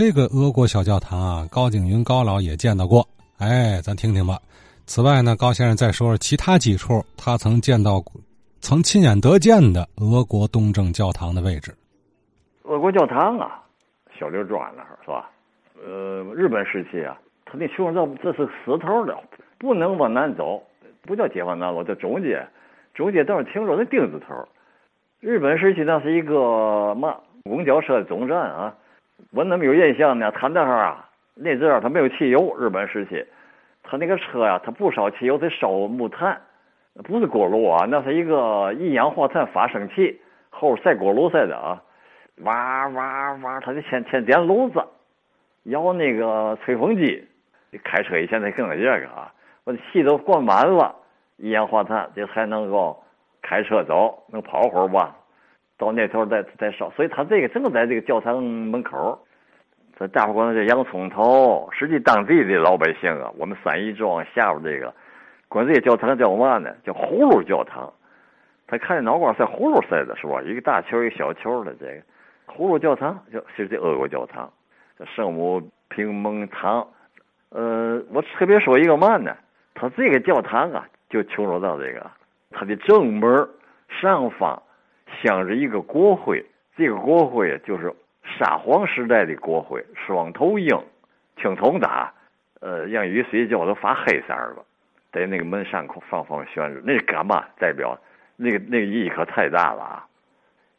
这个俄国小教堂啊，高景云高老也见到过。哎，咱听听吧。此外呢，高先生再说说其他几处他曾见到、曾亲眼得见的俄国东正教堂的位置。俄国教堂啊，小刘庄那儿是吧？呃，日本时期啊，他那修道这是死头的，不能往南走，不叫解放南路，叫中街。中街倒是听着那丁字头。日本时期那是一个嘛公交车总站啊。我那么有印象呢，他那哈啊，那阵儿他没有汽油。日本时期，他那个车呀，他不烧汽油，他烧木炭，不是锅炉啊，那是一个一氧化碳发生器，后晒锅炉似的啊，哇哇哇，他就先先点炉子，摇那个吹风机。开车以前得跟着这个啊，把气都灌满了，一氧化碳这才能够开车走，能跑会儿吧。到那头再再烧，所以他这个正在这个教堂门口。这大伙管这洋葱头，实际当地的老百姓啊，我们三义庄下边这个管这个教堂叫嘛呢？叫葫芦教堂。他看这脑瓜像葫芦似的，是吧？一个大球，一个小球的这个葫芦教堂，就是这俄国教堂，圣母平蒙堂。呃，我特别说一个嘛呢？他这个教堂啊，就求着到这个它的正门上方。镶着一个国徽，这个国徽就是沙皇时代的国徽，双头鹰，青铜打，呃，让雨水浇都发黑色儿了，在那个门上口放放悬着，那是干嘛？代表那个那个意义可太大了啊！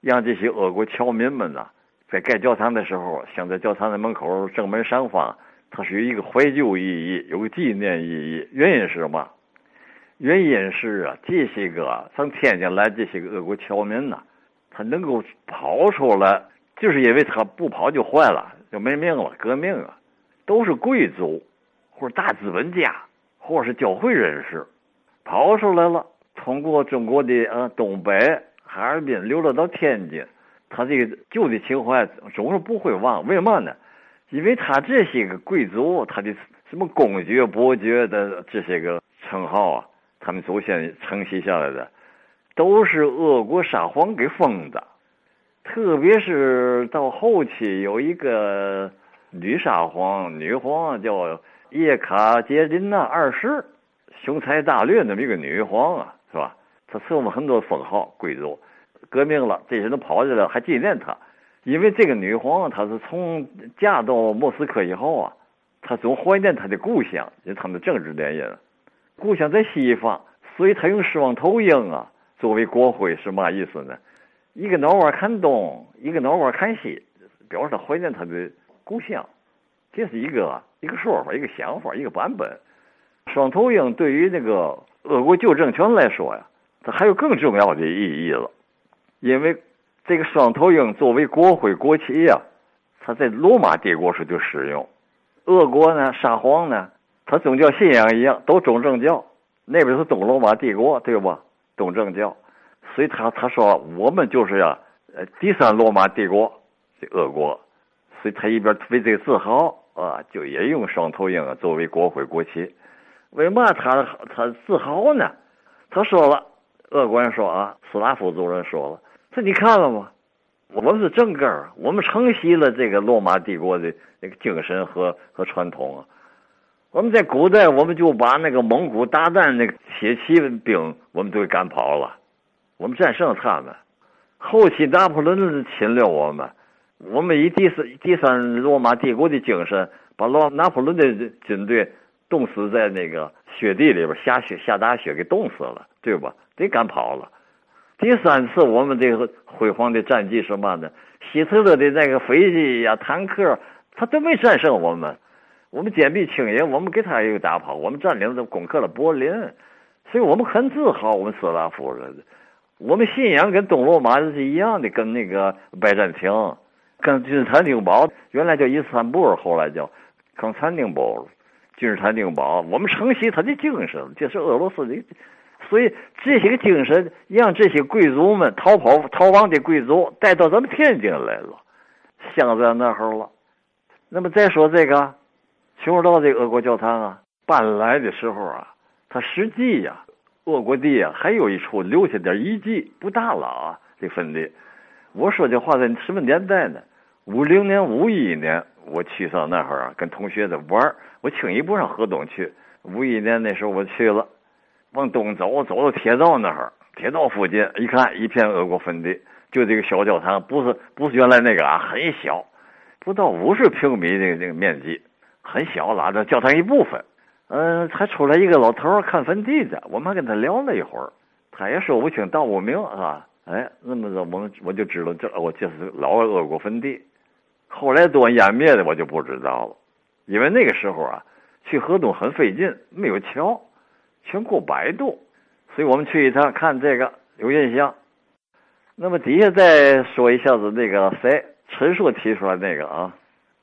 让这些俄国侨民们呐，在盖教堂的时候，镶在教堂的门口正门上方，它是有一个怀旧意义，有个纪念意义。原因是什么？原因是啊，这些个从天津来这些个俄国侨民呐。他能够跑出来，就是因为他不跑就坏了，就没命了。革命啊，都是贵族或者大资本家，或者是教会人士跑出来了，通过中国的呃东北哈尔滨流落到天津，他这个旧的情怀总是不会忘。为嘛呢？因为他这些个贵族，他的什么公爵、伯爵的这些个称号啊，他们祖先承袭下来的。都是俄国沙皇给封的，特别是到后期有一个女沙皇、女皇叫叶卡捷琳娜二世，雄才大略那么一个女皇啊，是吧？她赐我们很多封号，贵族革命了，这些都跑起来还纪念她，因为这个女皇她是从嫁到莫斯科以后啊，她总怀念她的故乡，因为他们的政治原因，故乡在西方，所以他用双头鹰啊。作为国徽是嘛意思呢？一个脑瓜看东，一个脑瓜看西，表示他怀念他的故乡。这是一个一个说法，一个想法，一个版本。双头鹰对于那个俄国旧政权来说呀，它还有更重要的意义了。因为这个双头鹰作为国徽国旗呀，它在罗马帝国时就使用。俄国呢，沙皇呢，他宗教信仰一样，都东正教，那边是东罗马帝国，对不？东正教，所以他他说我们就是要呃第三罗马帝国，这俄国，所以他一边为这个自豪啊，就也用双头鹰作为国徽国旗。为嘛他他自豪呢？他说了，俄国人说啊，斯拉夫族人说了，说你看了吗？我们是正根儿，我们承袭了这个罗马帝国的那个精神和和传统啊。我们在古代，我们就把那个蒙古大旦那个铁骑兵，我们都给赶跑了，我们战胜他们。后期拿破仑侵略我们，我们以第三第三罗马帝国的精神，把罗拿破仑的军队冻死在那个雪地里边，下雪下大雪给冻死了，对吧？给赶跑了。第三次我们这个辉煌的战绩是嘛呢，希特勒的那个飞机呀、坦克，他都没战胜我们。我们坚壁清野，我们给他一个大炮，我们占领了、攻克了柏林，所以我们很自豪。我们斯拉夫人，我们信仰跟东罗马是一样的，跟那个拜占庭、跟君士坦丁堡，原来叫伊斯坦布尔，后来叫康斯坦丁堡、君士坦丁堡。我们承袭他的精神，这是俄罗斯的，所以这些精神让这些贵族们逃跑、逃亡的贵族带到咱们天津来了，镶在那儿了。那么再说这个。清水道这俄国教堂啊，搬来的时候啊，它实际呀，俄国地啊，还有一处留下点遗迹，不大了啊，这坟地。我说这话在什么年代呢？五零年、五一年，我去上那会儿啊，跟同学在玩儿，我轻易不上河东去。五一年那时候我去了，往东走，走到铁道那儿，铁道附近一看，一片俄国坟地，就这个小教堂，不是不是原来那个啊，很小，不到五十平米的这个面积，很小了，这教堂一部分。嗯，还出来一个老头看坟地的，我们还跟他聊了一会儿，他也说不清道不明，是吧？哎，那么着，我我就知道这我这是老俄国坟地。后来多湮灭的我就不知道了，因为那个时候啊，去河东很费劲，没有桥，全过百度，所以我们去一趟看这个有印象。那么底下再说一下子那个谁陈述提出来那个啊，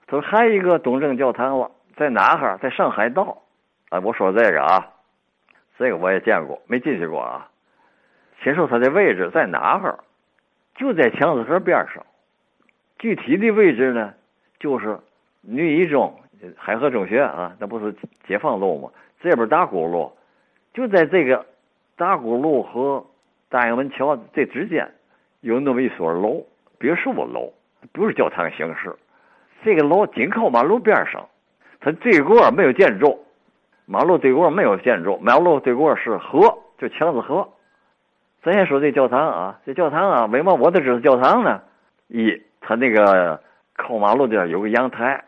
他说还有一个东正教堂了，在哪哈？在上海道。啊，我说这个啊，这个我也见过，没进去过啊。先说它的位置在哪哈？就在强子河边上。具体的位置呢，就是女一中、海河中学啊，那不是解放路吗？这边大沽路，就在这个大沽路和大营门桥这之间，有那么一所楼，别墅楼，不是教堂形式。这个楼紧靠马路边上，它对过没有建筑，马路对过没有建筑，马路对过是河，就强子河。咱先说这教堂啊，这教堂啊，为嘛我得知道教堂呢？一它那个靠马路这儿有个阳台，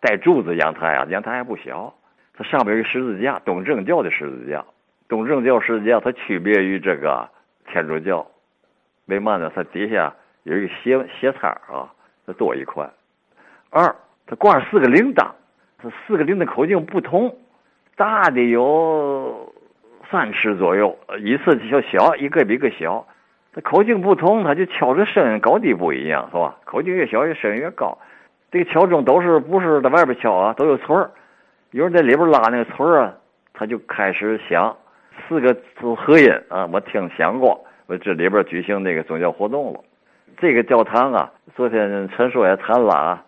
带柱子阳台啊，阳台还不小。它上边有个十字架，东正教的十字架。东正教十字架它区别于这个天主教，为嘛呢？它底下有一个斜斜叉啊，它多一块。二，它挂着四个铃铛，这四个铃铛口径不同，大的有三尺左右，一次就小，一个比一个小。这口径不同，它就敲的声音高低不一样，是吧？口径越小，越声音越高。这个敲钟都是不是在外边敲啊？都有锤儿，有人在里边拉那个锤儿啊，它就开始响。四个字合音啊，我听响过。我这里边举行那个宗教活动了。这个教堂啊，昨天陈叔也谈了啊，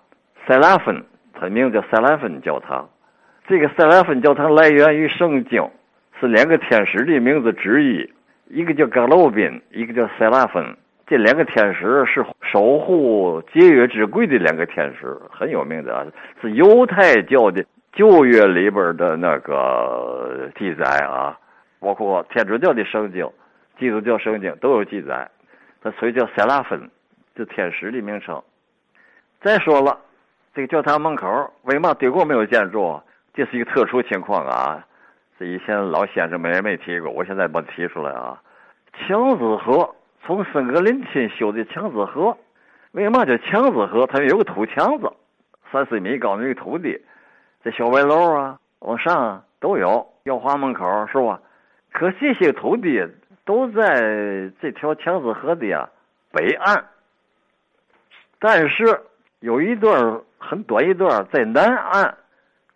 塞拉芬，它名字叫塞拉芬教堂。这个塞拉芬教堂来源于圣经，是两个天使的名字之一。一个叫格鲁宾，一个叫塞拉芬，这两个天使是守护节约之柜的两个天使，很有名的啊，是犹太教的旧约里边的那个记载啊，包括天主教的圣经、基督教圣经都有记载。它所以叫塞拉芬，这天使的名称。再说了，这个教堂门口为嘛对过没有建筑？这是一个特殊情况啊。这以前老先生们也没提过，我现在把提出来啊。强子河从圣格林沁修的强子河，为嘛叫强子河？它有个土墙子，三四米高那个土地，这小白楼啊，往上啊都有耀华门口是吧？可这些土地都在这条强子河的啊北岸，但是有一段很短一段在南岸，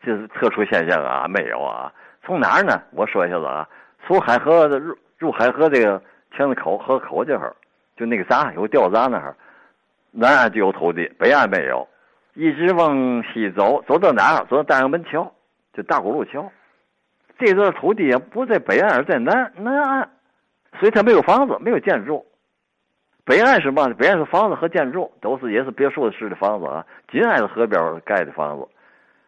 这是特殊现象啊，没有啊。从哪儿呢？我说一下子啊，从海河的入入海河这个墙子口河口这儿，就那个闸有吊闸那儿，南岸就有土地，北岸没有。一直往西走，走到哪儿？走到大营门桥，就大沽路桥。这段土地也不在北岸，而在南南岸，所以它没有房子，没有建筑。北岸是嘛？北岸是房子和建筑，都是也是别墅式的房子啊，紧挨着河边盖的房子。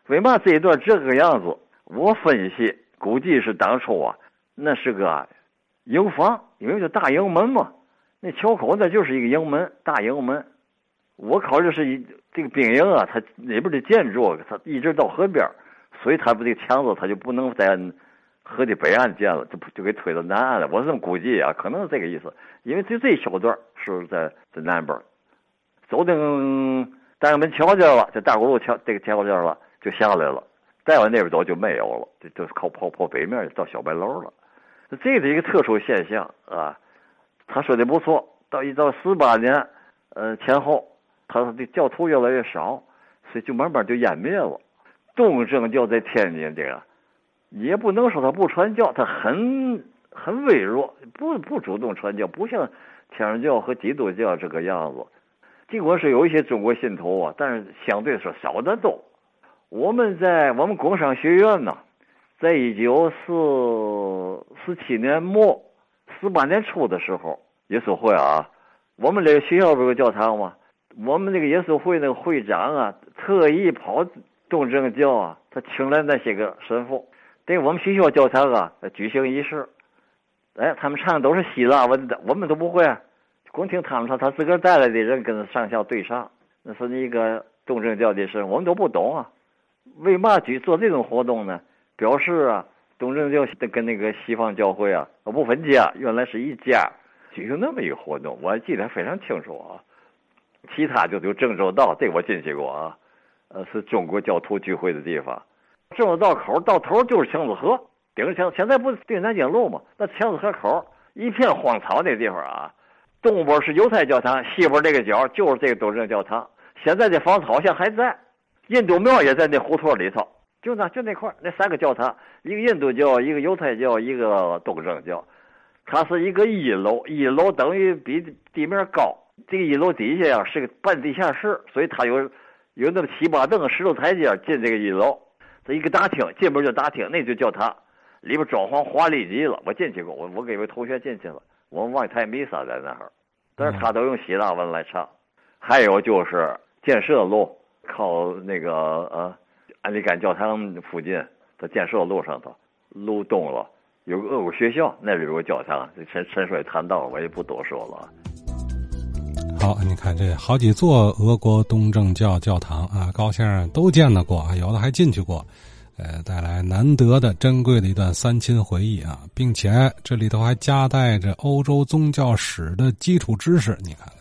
为嘛这一段这个样子？我分析。估计是当初啊，那是个营房，因为叫大营门嘛。那桥口那就是一个营门，大营门。我考虑是一这个兵营啊，它里边的建筑，它一直到河边，所以它不这个墙子，它就不能在河的北岸建了，就就给推到南岸了。我是这么估计啊，可能是这个意思。因为就这一小段是在在南边儿，走到大营门桥这了，就大沽路桥这个桥这了，就下来了。再往那边走就没有了，就就是靠跑跑北面到小白楼了。这是一个特殊现象啊。他说的不错，到一到四八年，呃前后，他说的教徒越来越少，所以就慢慢就湮灭了。东正教在天津这个，也不能说他不传教，他很很微弱，不不主动传教，不像天主教和基督教这个样子。尽管是有一些中国信徒啊，但是相对说少得多。我们在我们工商学院呢，在一九四四七年末、四八年初的时候，耶稣会啊，我们这个学校不是有教堂吗？我们这个耶稣会那个会长啊，特意跑东正教啊，他请来那些个神父，对我们学校教堂啊举行仪式。哎，他们唱的都是希腊文的，我们都不会，啊光听他们唱，他自个儿带来的人跟上校对唱，那是一个东正教的事，我们都不懂啊。为嘛去做这种活动呢？表示啊，东正教跟那个西方教会啊不分家，原来是一家，举行那么一个活动，我还记得非常清楚啊。其他就有郑州道，这我进去过啊，呃，是中国教徒聚会的地方。郑州道口到头就是强子河。顶着墙，现在不是对南京路吗？那墙子河口一片荒草那地方啊，东边是犹太教堂，西边这个角就是这个东正教堂。现在这房子好像还在，印度庙也在那胡同里头，就那就那块那三个教堂，一个印度教，一个犹太教，一个东正教。它是一个一楼，一楼等于比地面高。这个一楼底下呀是个半地下室，所以它有有那么七八凳石头台阶进这个一楼。这一个大厅，进门就大厅，那就叫他。里边装潢华丽极了，我进去过，我我跟一位同学进去了，我们望台弥撒在那儿，但是他都用希腊文来唱。还有就是建设路，靠那个呃安利干教堂附近的建设路上头，路东了有个俄国学校，那里有个教堂，陈陈水谈到，我也不多说了。好，你看这好几座俄国东正教教堂啊，高先生都见到过啊，有的还进去过。呃，带来难得的珍贵的一段三亲回忆啊，并且这里头还夹带着欧洲宗教史的基础知识，你看看。